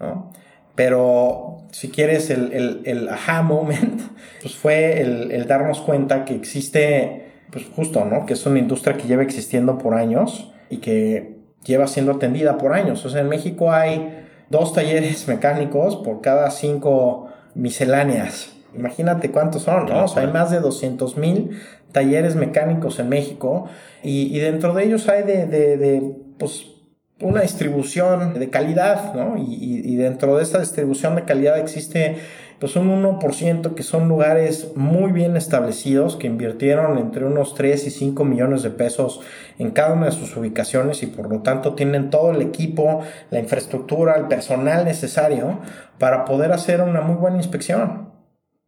¿no? Pero si quieres, el, el, el aha [LAUGHS] moment, pues fue el, el, darnos cuenta que existe, pues justo, ¿no? Que es una industria que lleva existiendo por años y que lleva siendo atendida por años. O sea, en México hay dos talleres [LAUGHS] mecánicos por cada cinco misceláneas. Imagínate cuántos son, ¿no? O sea, hay más de 200 mil talleres mecánicos en México y, y, dentro de ellos hay de, de, de pues, una distribución de calidad, ¿no? Y, dentro de esta distribución de calidad existe pues un 1% que son lugares muy bien establecidos que invirtieron entre unos 3 y 5 millones de pesos en cada una de sus ubicaciones y por lo tanto tienen todo el equipo, la infraestructura, el personal necesario para poder hacer una muy buena inspección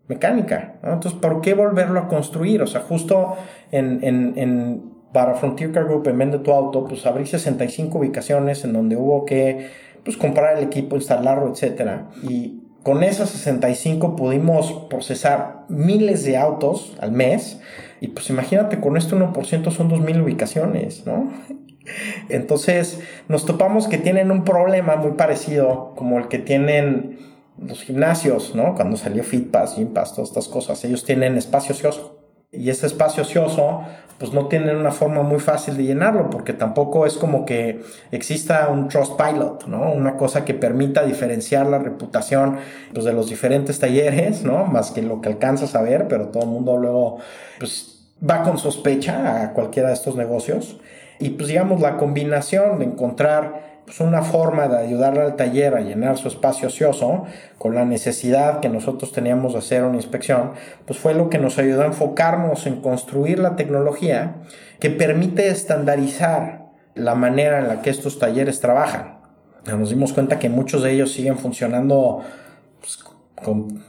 mecánica. Entonces, ¿por qué volverlo a construir? O sea, justo en, en para Frontier Car Group en Vende tu Auto, pues abrí 65 ubicaciones en donde hubo que pues, comprar el equipo, instalarlo, etc. Y con esas 65 pudimos procesar miles de autos al mes. Y pues imagínate, con esto 1% son 2.000 ubicaciones, ¿no? [LAUGHS] Entonces nos topamos que tienen un problema muy parecido como el que tienen los gimnasios, ¿no? Cuando salió FitPass, Gympass, todas estas cosas. Ellos tienen espacio ocioso. Y ese espacio ocioso pues no tienen una forma muy fácil de llenarlo, porque tampoco es como que exista un trust pilot, ¿no? Una cosa que permita diferenciar la reputación pues, de los diferentes talleres, ¿no? Más que lo que alcanzas a ver, pero todo el mundo luego pues, va con sospecha a cualquiera de estos negocios. Y pues digamos la combinación de encontrar pues una forma de ayudarle al taller a llenar su espacio ocioso con la necesidad que nosotros teníamos de hacer una inspección, pues fue lo que nos ayudó a enfocarnos en construir la tecnología que permite estandarizar la manera en la que estos talleres trabajan. Nos dimos cuenta que muchos de ellos siguen funcionando pues, con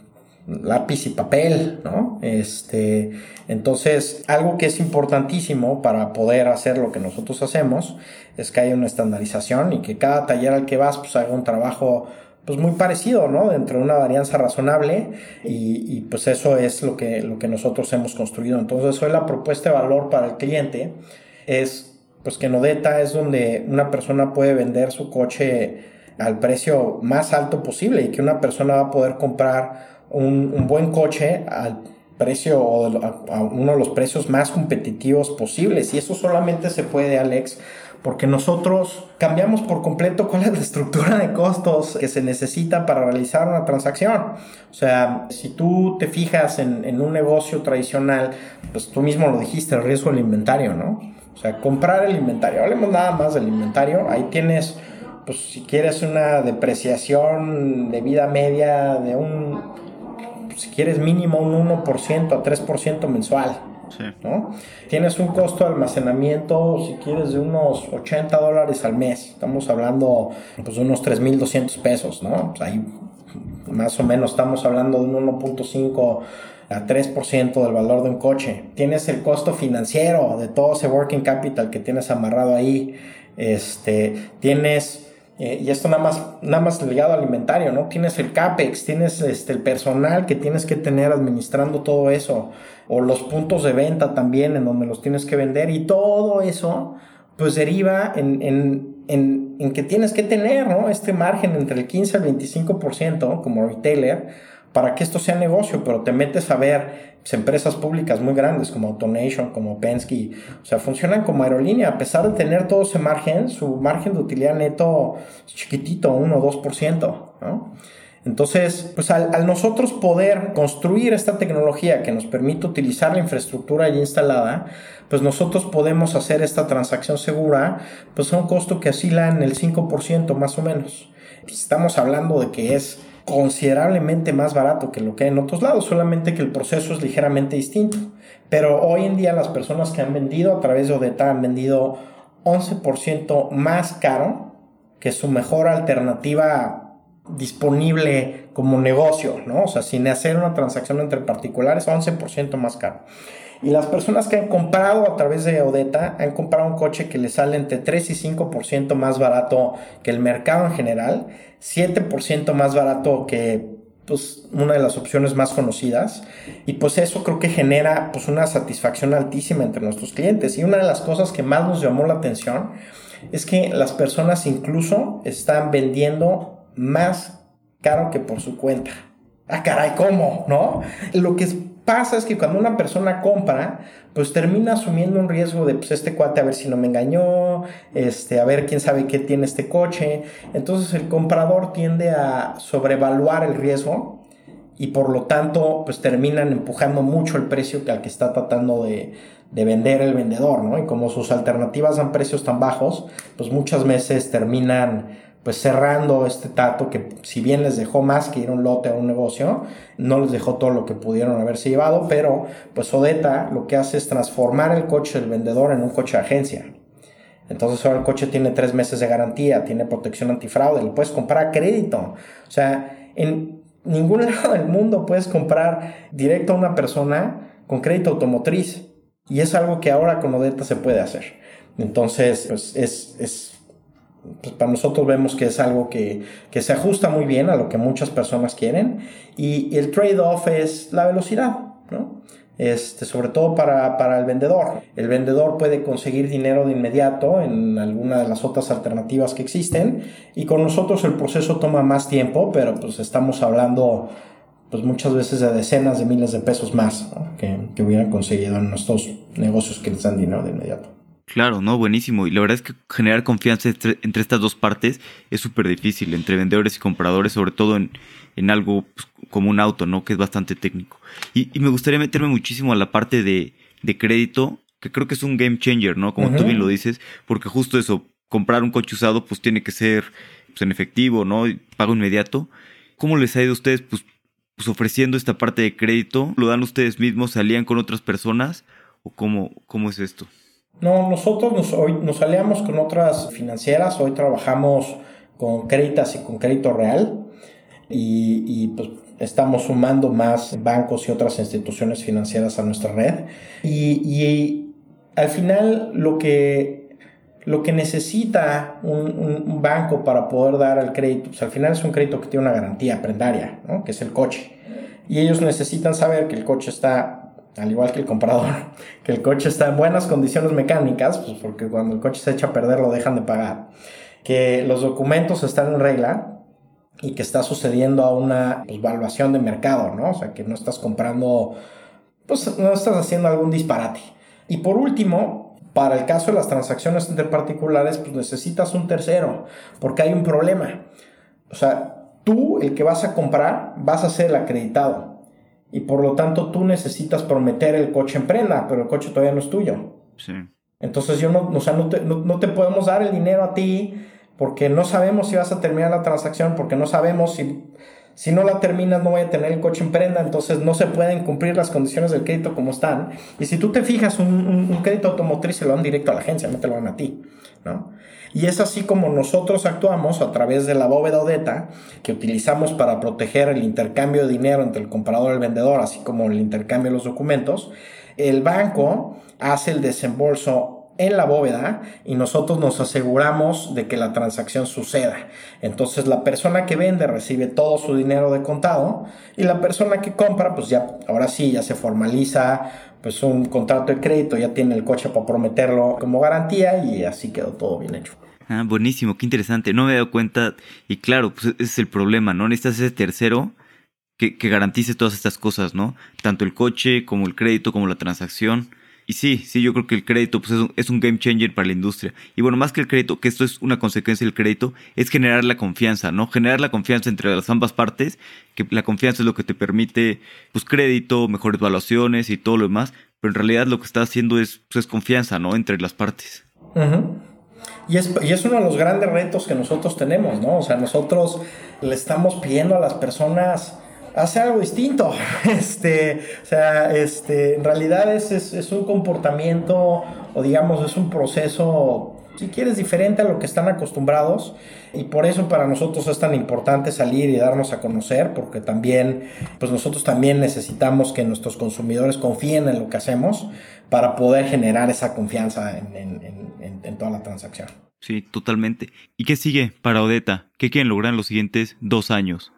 lápiz y papel, ¿no? Este, entonces, algo que es importantísimo para poder hacer lo que nosotros hacemos es que haya una estandarización y que cada taller al que vas pues haga un trabajo pues muy parecido, ¿no? Dentro de una varianza razonable y, pues eso es lo que, lo que nosotros hemos construido. Entonces hoy la propuesta de valor para el cliente es pues que Nodeta es donde una persona puede vender su coche al precio más alto posible y que una persona va a poder comprar un, un buen coche al precio o a uno de los precios más competitivos posibles. Y eso solamente se puede, Alex, porque nosotros cambiamos por completo cuál es la estructura de costos que se necesita para realizar una transacción. O sea, si tú te fijas en, un negocio tradicional, pues tú mismo lo dijiste, el riesgo del inventario, ¿no? O sea, comprar el inventario, hablemos nada más del inventario, ahí tienes, pues si quieres una depreciación de vida media de un, si quieres mínimo un 1% a 3% mensual. ¿no? Tienes un costo de almacenamiento, si quieres, de unos 80 dólares al mes. Estamos hablando pues, de unos 3.200 pesos, ¿no? Pues, ahí más o menos estamos hablando de un 1.5 a 3% del valor de un coche. Tienes el costo financiero de todo ese working capital que tienes amarrado ahí. Este, tienes... Eh, y esto nada más, nada más ligado al alimentario, ¿no? Tienes el CAPEX, tienes este, el personal que tienes que tener administrando todo eso o los puntos de venta también en donde los tienes que vender y todo eso pues deriva en, en, en, en que tienes que tener ¿no? este margen entre el 15 al 25% como retailer para que esto sea negocio, pero te metes a ver empresas públicas muy grandes como Autonation, como Penske, o sea, funcionan como aerolínea, a pesar de tener todo ese margen, su margen de utilidad neto es chiquitito, 1 o 2%, ¿no? Entonces, pues al, nosotros poder construir esta tecnología que nos permite utilizar la infraestructura ya instalada, pues nosotros podemos hacer esta transacción segura, pues a un costo que oscila en el 5% más o menos. Estamos hablando de que es considerablemente más barato que lo que hay en otros lados, solamente que el proceso es ligeramente distinto. Pero hoy en día las personas que han vendido a través de Odeta han vendido 11% más caro que su mejor alternativa disponible como negocio, ¿no? O sea, sin hacer una transacción entre particulares, 11% más caro. Y las personas que han comprado a través de Odeta han comprado un coche que les sale entre 3 y 5% más barato que el mercado en general, 7% más barato que pues, una de las opciones más conocidas. Y pues eso creo que genera pues, una satisfacción altísima entre nuestros clientes. Y una de las cosas que más nos llamó la atención es que las personas incluso están vendiendo más caro que por su cuenta. Ah, caray, ¿cómo? ¿No? Lo que pasa es que cuando una persona compra, pues termina asumiendo un riesgo de, pues este cuate a ver si no me engañó, este, a ver quién sabe qué tiene este coche. Entonces el comprador tiende a sobrevaluar el riesgo y por lo tanto, pues terminan empujando mucho el precio al que está tratando de, de vender el vendedor, ¿no? Y como sus alternativas dan precios tan bajos, pues muchas veces terminan pues cerrando este tato que si bien les dejó más que ir un lote a un negocio, no les dejó todo lo que pudieron haberse llevado, pero pues Odeta lo que hace es transformar el coche del vendedor en un coche de agencia. Entonces ahora el coche tiene tres meses de garantía, tiene protección antifraude, lo puedes comprar a crédito. O sea, en ningún [LAUGHS] lado del mundo puedes comprar directo a una persona con crédito automotriz. Y es algo que ahora con Odeta se puede hacer. Entonces, pues es, es pues para nosotros vemos que es algo que, se ajusta muy bien a lo que muchas personas quieren y, el trade-off es la velocidad, ¿no? Este, sobre todo para, para, el vendedor. El vendedor puede conseguir dinero de inmediato en alguna de las otras alternativas que existen y con nosotros el proceso toma más tiempo, pero pues estamos hablando pues muchas veces de decenas de miles de pesos más que, que hubieran conseguido en nuestros negocios que les dan dinero de inmediato. Claro, no, buenísimo. Y la verdad es que generar confianza entre, estas dos partes es súper difícil, entre vendedores y compradores, sobre todo en, en algo pues, como un auto, ¿no? Que es bastante técnico. Y, me gustaría meterme muchísimo a la parte de, de, crédito, que creo que es un game changer, ¿no? Como tú bien lo dices, porque justo eso, comprar un coche usado, pues tiene que ser pues, en efectivo, ¿no? Pago inmediato. ¿Cómo les ha ido a ustedes, pues, pues ofreciendo esta parte de crédito? ¿Lo dan ustedes mismos? ¿Salían con otras personas? ¿O cómo, cómo es esto? No, nosotros nos, hoy nos aliamos con otras financieras, hoy trabajamos con Créditas y con Crédito Real y, pues estamos sumando más bancos y otras instituciones financieras a nuestra red y, al final lo que, lo que necesita un, banco para poder dar el crédito, pues al final es un crédito que tiene una garantía prendaria, ¿no? que es el coche. Y ellos necesitan saber que el coche está al igual que el comprador, [LAUGHS] que el coche está en buenas condiciones mecánicas, pues porque cuando el coche se echa a perder lo dejan de pagar, que los documentos están en regla y que está sucediendo a una evaluación de mercado, ¿no? O sea, que no estás comprando pues no estás haciendo algún disparate. Y por último, para el caso de las transacciones entre particulares, pues necesitas un tercero, porque hay un problema. O sea, tú, el que vas a comprar, vas a ser el acreditado. Y por lo tanto, tú necesitas prometer el coche en prenda, pero el coche todavía no es tuyo. Sí. Entonces, yo no, o sea, no te, no te podemos dar el dinero a ti porque no sabemos si vas a terminar la transacción, porque no sabemos si si no la terminas, no voy a tener el coche en prenda, entonces no se pueden cumplir las condiciones del crédito como están. Y si tú te fijas, un, crédito automotriz se lo dan directo a la agencia, no te lo dan a ti. ¿no? Y es así como nosotros actuamos a través de la bóveda ODETA que utilizamos para proteger el intercambio de dinero entre el comprador y el vendedor, así como el intercambio de los documentos. El banco hace el desembolso en la bóveda y nosotros nos aseguramos de que la transacción suceda. Entonces la persona que vende recibe todo su dinero de contado y la persona que compra pues ya ahora sí ya se formaliza pues un contrato de crédito, ya tiene el coche para prometerlo como garantía y así quedó todo bien hecho. Ah, buenísimo, qué interesante. No me he dado cuenta y claro, pues ese es el problema, ¿no? Necesitas ese tercero que, que garantice todas estas cosas, ¿no? Tanto el coche como el crédito como la transacción. Y sí, sí, yo creo que el crédito pues, es, un, game changer para la industria. Y bueno, más que el crédito, que esto es una consecuencia del crédito, es generar la confianza, ¿no? Generar la confianza entre las ambas partes, que la confianza es lo que te permite, pues, crédito, mejores valuaciones y todo lo demás. Pero en realidad lo que está haciendo es, pues, confianza, ¿no? Entre las partes. Y es, y es, uno de los grandes retos que nosotros tenemos, ¿no? O sea, nosotros le estamos pidiendo a las personas hacer algo distinto. [LAUGHS] Este, o sea, este, en realidad es, es, un comportamiento o digamos es un proceso, si quieres, diferente a lo que están acostumbrados. Y por eso para nosotros es tan importante salir y darnos a conocer, porque también, pues nosotros también necesitamos que nuestros consumidores confíen en lo que hacemos para poder generar esa confianza en, en, en toda la transacción. Sí, totalmente. ¿Y qué sigue para Odeta? ¿Qué quieren lograr en los siguientes dos años?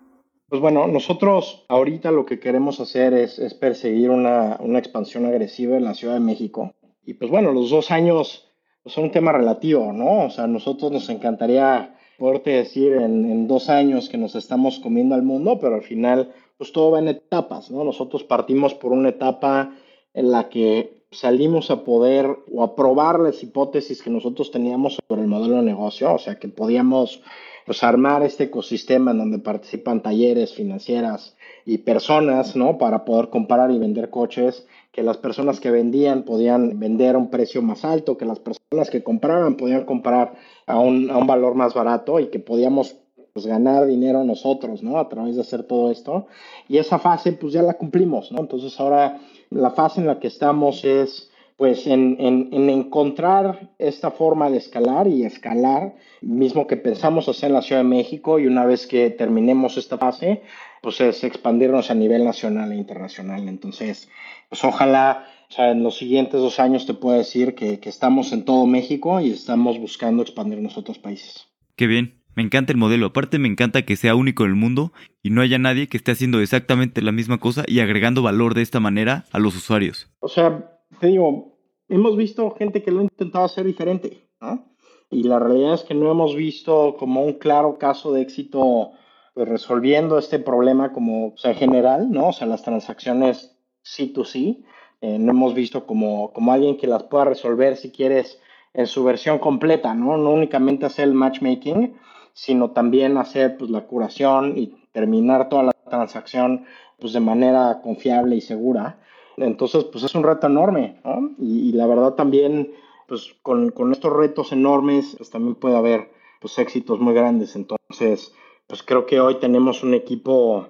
Pues bueno, nosotros ahorita lo que queremos hacer es, perseguir una, expansión agresiva en la Ciudad de México. Y pues bueno, los dos años pues, son un tema relativo, ¿no? O sea, nosotros nos encantaría poderte decir en, en, dos años que nos estamos comiendo al mundo, pero al final pues todo va en etapas, ¿no? Nosotros partimos por una etapa en la que salimos a poder o a probar las hipótesis que nosotros teníamos sobre el modelo de negocio, o sea, que podíamos pues armar este ecosistema en donde participan talleres, financieras y personas, ¿no? Para poder comprar y vender coches, que las personas que vendían podían vender a un precio más alto, que las personas que compraban podían comprar a un, a un valor más barato y que podíamos pues ganar dinero nosotros, ¿no? A través de hacer todo esto. Y esa fase pues ya la cumplimos, ¿no? Entonces ahora la fase en la que estamos es pues en, encontrar esta forma de escalar y escalar, mismo que pensamos hacer en la Ciudad de México y una vez que terminemos esta fase, pues es expandirnos a nivel nacional e internacional. Entonces, pues ojalá, o sea, en los siguientes dos años te puedo decir que, que estamos en todo México y estamos buscando expandirnos a otros países. Qué bien. Me encanta el modelo. Aparte me encanta que sea único en el mundo y no haya nadie que esté haciendo exactamente la misma cosa y agregando valor de esta manera a los usuarios. O sea, te digo, hemos visto gente que lo ha intentado hacer diferente, ¿no? Y la realidad es que no hemos visto como un claro caso de éxito pues, resolviendo este problema como o general, ¿no? O sea, las transacciones C2C, eh, no hemos visto como, como alguien que las pueda resolver si quieres en su versión completa, ¿no? No únicamente hacer el matchmaking, sino también hacer pues, la curación y terminar toda la transacción pues, de manera confiable y segura. Entonces, pues es un reto enorme, ¿no? Y, la verdad también, pues con, estos retos enormes, pues también puede haber, pues, éxitos muy grandes. Entonces, pues creo que hoy tenemos un equipo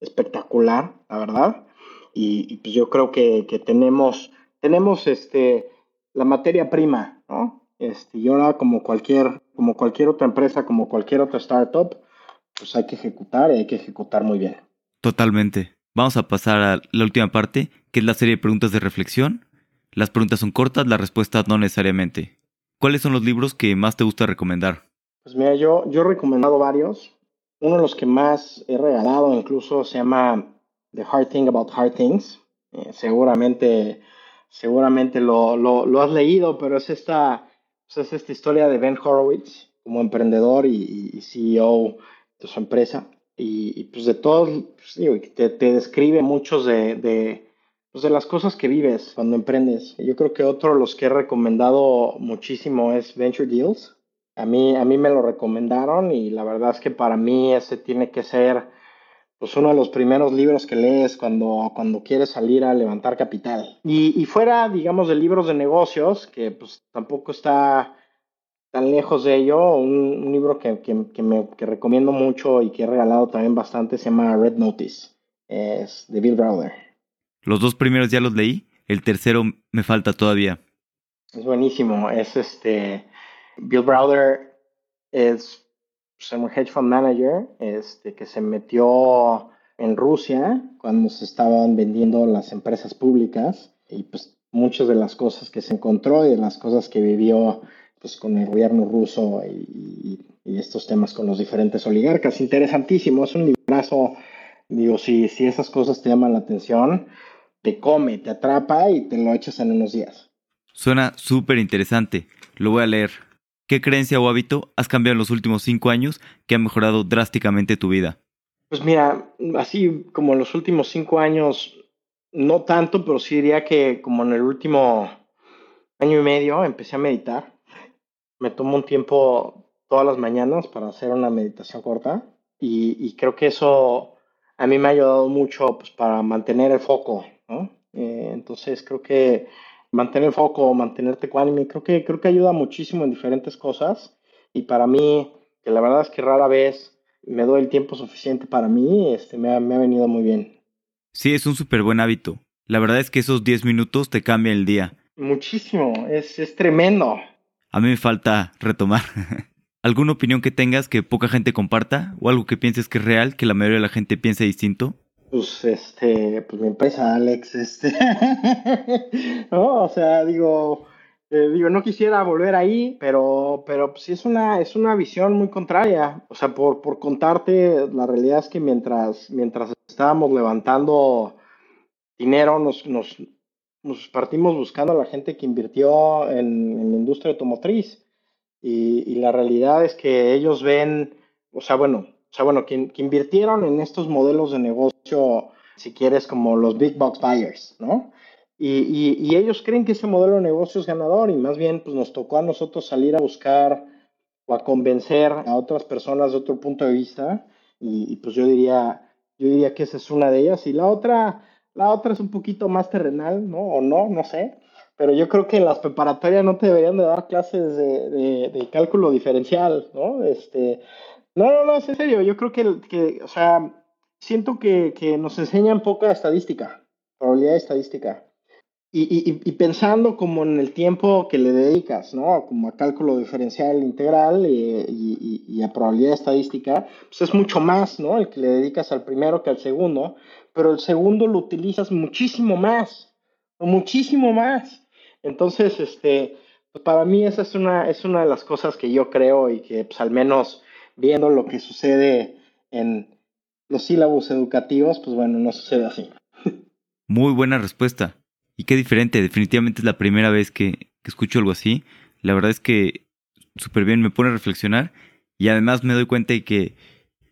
espectacular, la verdad. Y, pues yo creo que, tenemos, tenemos este, la materia prima, ¿no? Este, y ahora como cualquier, como cualquier otra empresa, como cualquier otra startup, pues hay que ejecutar y hay que ejecutar muy bien. Totalmente. Vamos a pasar a la última parte, que es la serie de preguntas de reflexión. Las preguntas son cortas, las respuestas no necesariamente. ¿Cuáles son los libros que más te gusta recomendar? Pues mira, yo, yo he recomendado varios. Uno de los que más he regalado incluso se llama The Hard Thing About Hard Things. Eh, seguramente seguramente lo, lo, has leído, pero es esta, pues es esta historia de Ben Horowitz como emprendedor y, y CEO de su empresa y, pues de todos, pues, te, describe muchos de, pues, de las cosas que vives cuando emprendes. Yo creo que otro de los que he recomendado muchísimo es Venture Deals. A mí, a mí me lo recomendaron y la verdad es que para mí ese tiene que ser pues uno de los primeros libros que lees cuando, cuando quieres salir a levantar capital. Y, fuera, digamos, de libros de negocios, que pues tampoco está tan lejos de ello, un, libro que, que, me, que recomiendo mucho y que he regalado también bastante se llama Red Notice, es de Bill Browder. Los dos primeros ya los leí, el tercero me falta todavía. Es buenísimo, es este, Bill Browder es pues, un hedge fund manager este, que se metió en Rusia cuando se estaban vendiendo las empresas públicas y pues muchas de las cosas que se encontró y de las cosas que vivió pues con el gobierno ruso y, estos temas con los diferentes oligarcas. Interesantísimo, es un librazo, digo, si, si esas cosas te llaman la atención, te come, te atrapa y te lo echas en unos días. Suena súper interesante, lo voy a leer. ¿Qué creencia o hábito has cambiado en los últimos cinco años que ha mejorado drásticamente tu vida? Pues mira, así como en los últimos cinco años, no tanto, pero sí diría que como en el último año y medio empecé a meditar. Me tomo un tiempo todas las mañanas para hacer una meditación corta y, creo que eso a mí me ha ayudado mucho pues, para mantener el foco, ¿no? Eh, entonces creo que mantener el foco, mantenerte ecuánime, creo que, creo que ayuda muchísimo en diferentes cosas. Y para mí, que la verdad es que rara vez me doy el tiempo suficiente para mí, este, me, ha, me ha venido muy bien. Sí, es un súper buen hábito. La verdad es que esos 10 minutos te cambian el día. Muchísimo, es, es tremendo. A mí me falta retomar. [LAUGHS] ¿Alguna opinión que tengas que poca gente comparta? ¿O algo que pienses que es real, que la mayoría de la gente piensa distinto? Pues, este, pues mi empresa, Alex, este, [LAUGHS] o sea, digo, eh, digo, no quisiera volver ahí, pero, pero pues, sí es una, es una visión muy contraria. O sea, por, por contarte, la realidad es que mientras, mientras estábamos levantando dinero, nos, nos, nos partimos buscando a la gente que invirtió en, en la industria automotriz. Y, y, la realidad es que ellos ven, o sea, bueno, o sea, bueno, que, invirtieron en estos modelos de negocio, si quieres, como los big box buyers, ¿no? Y, y, ellos creen que ese modelo de negocio es ganador y más bien pues nos tocó a nosotros salir a buscar o a convencer a otras personas de otro punto de vista y, pues yo diría, yo diría que esa es una de ellas y la otra, la otra es un poquito más terrenal, ¿no? O no, no sé, pero yo creo que en las preparatorias no te deberían de dar clases de, de, de cálculo diferencial, ¿no? Este, no, no, no, es en serio. Yo creo que, que o sea, siento que, que, nos enseñan poca estadística, probabilidad estadística. Y, y, y, pensando como en el tiempo que le dedicas, ¿no? Como a cálculo diferencial integral eh, y, y, a probabilidad estadística, pues es mucho más, ¿no? El que le dedicas al primero que al segundo, pero el segundo lo utilizas muchísimo más, muchísimo más. Entonces, este, para mí esa es una, es una de las cosas que yo creo y que pues al menos viendo lo que sucede en los sílabos educativos, pues bueno, no sucede así. Muy buena respuesta. Y qué diferente, definitivamente es la primera vez que, escucho algo así. La verdad es que súper bien, me pone a reflexionar y además me doy cuenta de que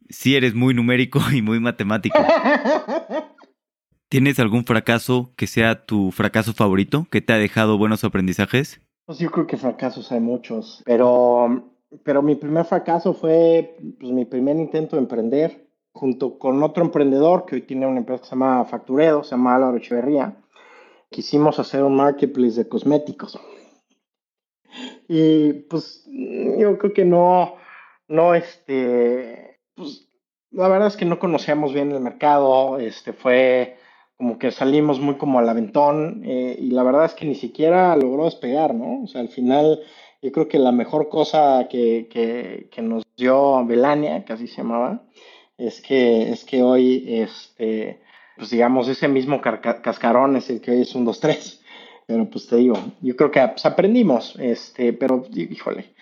sí eres muy numérico [LAUGHS] y muy matemático. [LAUGHS] ¿Tienes algún fracaso que sea tu fracaso favorito, que te ha dejado buenos aprendizajes? Pues yo creo que fracasos hay muchos, pero pero mi primer fracaso fue pues, mi primer intento de emprender junto con otro emprendedor que hoy tiene una empresa que se llama Facturedo, se llama Álvaro Echeverría. Quisimos hacer un marketplace de cosméticos. Y pues yo creo que no, no, este, pues la verdad es que no conocíamos bien el mercado, este, fue como que salimos muy como al aventón eh, y la verdad es que ni siquiera logró despegar, ¿no? O sea, al final yo creo que la mejor cosa que, que, nos dio Belania, que así se llamaba, es que, es que hoy, este, pues digamos, ese mismo cascarón es el que hoy es un 2-3. Pero pues te digo, yo creo que pues, aprendimos, este, pero híjole,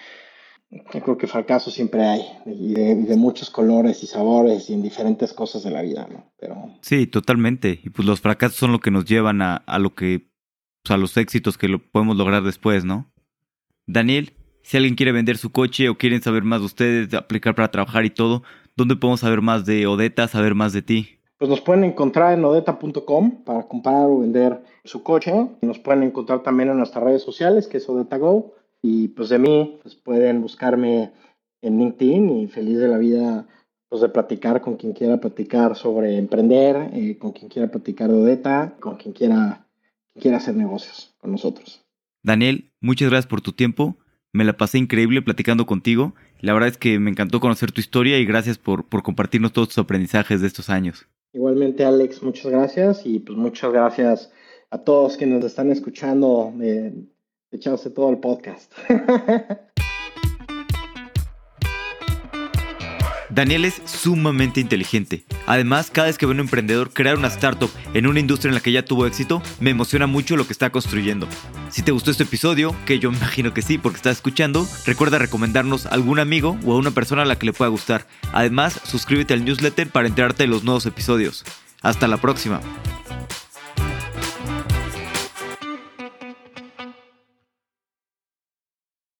yo creo que fracaso siempre hay, y de, muchos colores y sabores y en diferentes cosas de la vida, ¿no? Pero... Sí, totalmente. Y pues los fracasos son lo que nos llevan a, a lo que, pues, a los éxitos que lo podemos lograr después, ¿no? Daniel, si alguien quiere vender su coche o quieren saber más de ustedes, de aplicar para trabajar y todo, ¿dónde podemos saber más de Odeta, saber más de ti? Pues nos pueden encontrar en odeta.com para comprar o vender su coche. Nos pueden encontrar también en nuestras redes sociales, que es OdetaGo. Y pues de mí, pues pueden buscarme en LinkedIn y feliz de la vida pues de platicar con quien quiera platicar sobre emprender, eh, con quien quiera platicar de Odeta, con quien quiera, quien quiera hacer negocios con nosotros. Daniel, muchas gracias por tu tiempo. Me la pasé increíble platicando contigo. La verdad es que me encantó conocer tu historia y gracias por, por compartirnos todos tus aprendizajes de estos años. Igualmente, Alex, muchas gracias y pues muchas gracias a todos que nos están escuchando de echarse todo el podcast. [LAUGHS] Daniel es sumamente inteligente. Además, cada vez que veo a un emprendedor crear una startup en una industria en la que ya tuvo éxito, me emociona mucho lo que está construyendo. Si te gustó este episodio, que yo [LAUGHS] imagino que sí porque estás escuchando, recuerda recomendarnos a algún amigo o a una persona a la que le pueda gustar. Además, suscríbete al newsletter para enterarte de los nuevos episodios. Hasta la próxima.